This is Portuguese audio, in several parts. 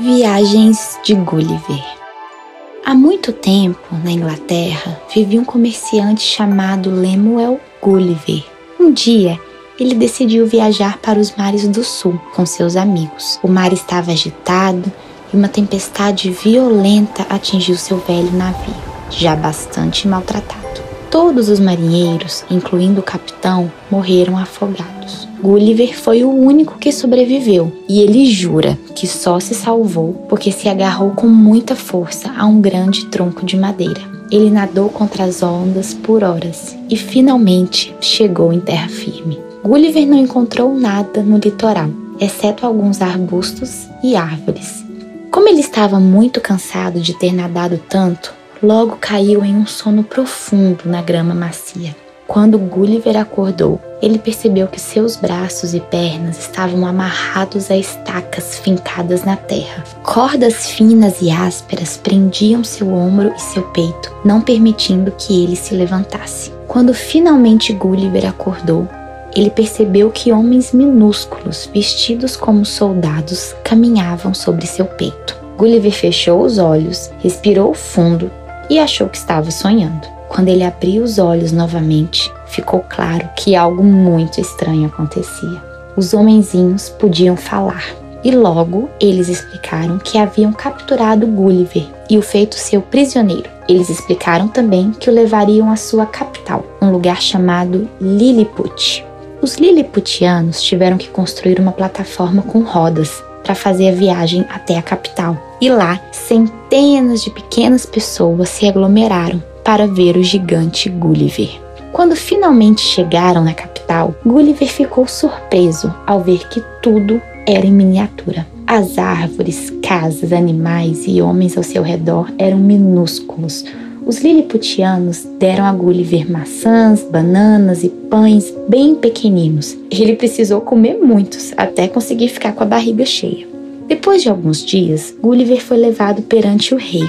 Viagens de Gulliver. Há muito tempo, na Inglaterra, vivia um comerciante chamado Lemuel Gulliver. Um dia, ele decidiu viajar para os mares do sul com seus amigos. O mar estava agitado e uma tempestade violenta atingiu seu velho navio, já bastante maltratado. Todos os marinheiros, incluindo o capitão, morreram afogados. Gulliver foi o único que sobreviveu e ele jura que só se salvou porque se agarrou com muita força a um grande tronco de madeira. Ele nadou contra as ondas por horas e finalmente chegou em terra firme. Gulliver não encontrou nada no litoral, exceto alguns arbustos e árvores. Como ele estava muito cansado de ter nadado tanto, logo caiu em um sono profundo na grama macia. Quando Gulliver acordou, ele percebeu que seus braços e pernas estavam amarrados a estacas fincadas na terra. Cordas finas e ásperas prendiam seu ombro e seu peito, não permitindo que ele se levantasse. Quando finalmente Gulliver acordou, ele percebeu que homens minúsculos, vestidos como soldados, caminhavam sobre seu peito. Gulliver fechou os olhos, respirou fundo e achou que estava sonhando. Quando ele abriu os olhos novamente, ficou claro que algo muito estranho acontecia. Os homenzinhos podiam falar, e logo eles explicaram que haviam capturado Gulliver e o feito seu prisioneiro. Eles explicaram também que o levariam à sua capital, um lugar chamado Lilliput. Os Lilliputianos tiveram que construir uma plataforma com rodas para fazer a viagem até a capital. E lá, centenas de pequenas pessoas se aglomeraram para ver o gigante Gulliver. Quando finalmente chegaram na capital, Gulliver ficou surpreso ao ver que tudo era em miniatura. As árvores, casas, animais e homens ao seu redor eram minúsculos, os liliputianos deram a Gulliver maçãs, bananas e pães bem pequeninos. Ele precisou comer muitos até conseguir ficar com a barriga cheia. Depois de alguns dias, Gulliver foi levado perante o rei.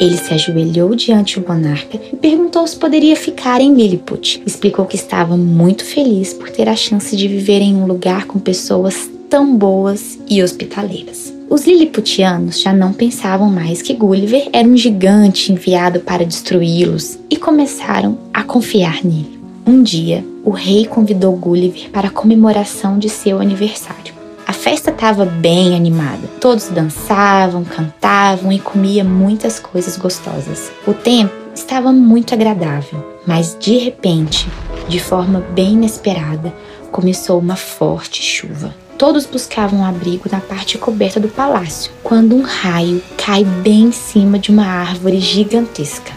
Ele se ajoelhou diante do monarca e perguntou se poderia ficar em Lilliput. Explicou que estava muito feliz por ter a chance de viver em um lugar com pessoas tão boas e hospitaleiras. Os Lilliputianos já não pensavam mais que Gulliver era um gigante enviado para destruí-los e começaram a confiar nele. Um dia, o rei convidou Gulliver para a comemoração de seu aniversário. A festa estava bem animada. Todos dançavam, cantavam e comiam muitas coisas gostosas. O tempo estava muito agradável, mas de repente, de forma bem inesperada, começou uma forte chuva. Todos buscavam abrigo na parte coberta do palácio, quando um raio cai bem em cima de uma árvore gigantesca.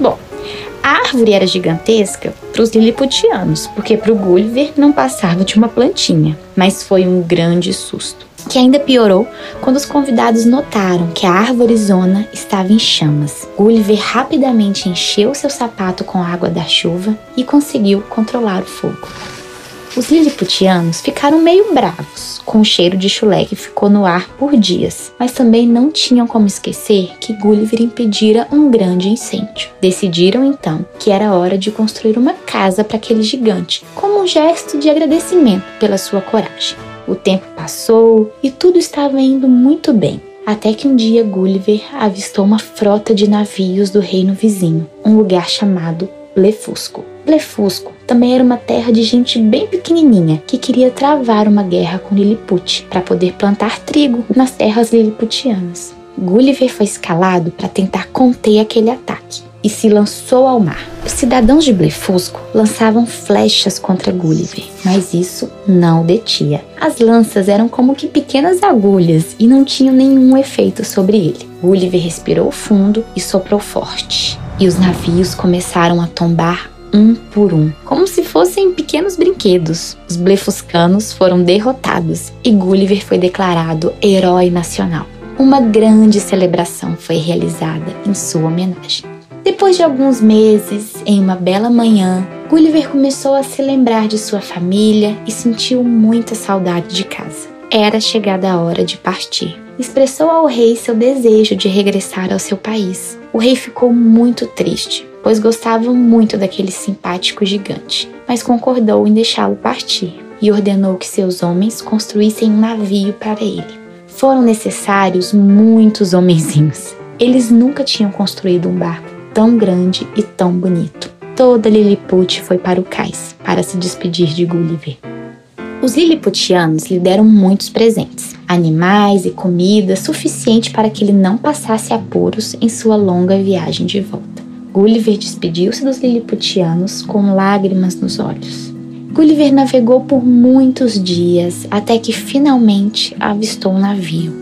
Bom, a árvore era gigantesca para os liliputianos, porque para o Gulliver não passava de uma plantinha, mas foi um grande susto. Que ainda piorou quando os convidados notaram que a árvore zona estava em chamas. Gulliver rapidamente encheu seu sapato com a água da chuva e conseguiu controlar o fogo. Os liliputianos ficaram meio bravos com o cheiro de chulé que ficou no ar por dias, mas também não tinham como esquecer que Gulliver impedira um grande incêndio. Decidiram então que era hora de construir uma casa para aquele gigante, como um gesto de agradecimento pela sua coragem. O tempo passou e tudo estava indo muito bem. Até que um dia Gulliver avistou uma frota de navios do reino vizinho, um lugar chamado Blefusco. Blefusco também era uma terra de gente bem pequenininha que queria travar uma guerra com Lilliput para poder plantar trigo nas terras lilliputianas. Gulliver foi escalado para tentar conter aquele ataque e se lançou ao mar. Os cidadãos de Blefusco lançavam flechas contra Gulliver, mas isso não o detinha. As lanças eram como que pequenas agulhas e não tinham nenhum efeito sobre ele. Gulliver respirou fundo e soprou forte e os navios começaram a tombar um por um, como se fossem pequenos brinquedos. Os blefuscanos foram derrotados e Gulliver foi declarado herói nacional. Uma grande celebração foi realizada em sua homenagem. Depois de alguns meses, em uma bela manhã, Gulliver começou a se lembrar de sua família e sentiu muita saudade de casa. Era chegada a hora de partir. Expressou ao rei seu desejo de regressar ao seu país. O rei ficou muito triste, pois gostava muito daquele simpático gigante, mas concordou em deixá-lo partir e ordenou que seus homens construíssem um navio para ele. Foram necessários muitos homenzinhos. Eles nunca tinham construído um barco tão grande e tão bonito. Toda Lilliput foi para o cais para se despedir de Gulliver. Os Lilliputianos lhe deram muitos presentes, animais e comida suficiente para que ele não passasse apuros em sua longa viagem de volta. Gulliver despediu-se dos Lilliputianos com lágrimas nos olhos. Gulliver navegou por muitos dias até que finalmente avistou um navio.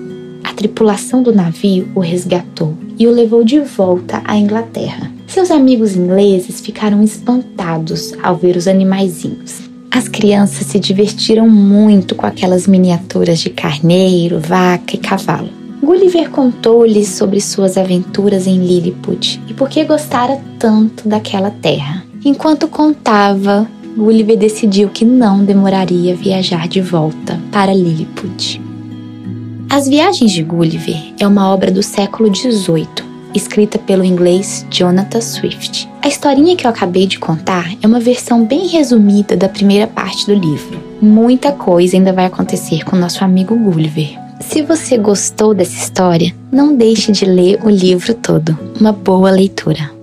A tripulação do navio o resgatou e o levou de volta à Inglaterra. Seus amigos ingleses ficaram espantados ao ver os animaizinhos. As crianças se divertiram muito com aquelas miniaturas de carneiro, vaca e cavalo. Gulliver contou-lhes sobre suas aventuras em Lilliput e por que gostara tanto daquela terra. Enquanto contava, Gulliver decidiu que não demoraria viajar de volta para Lilliput. As Viagens de Gulliver é uma obra do século XVIII, escrita pelo inglês Jonathan Swift. A historinha que eu acabei de contar é uma versão bem resumida da primeira parte do livro. Muita coisa ainda vai acontecer com nosso amigo Gulliver. Se você gostou dessa história, não deixe de ler o livro todo. Uma boa leitura.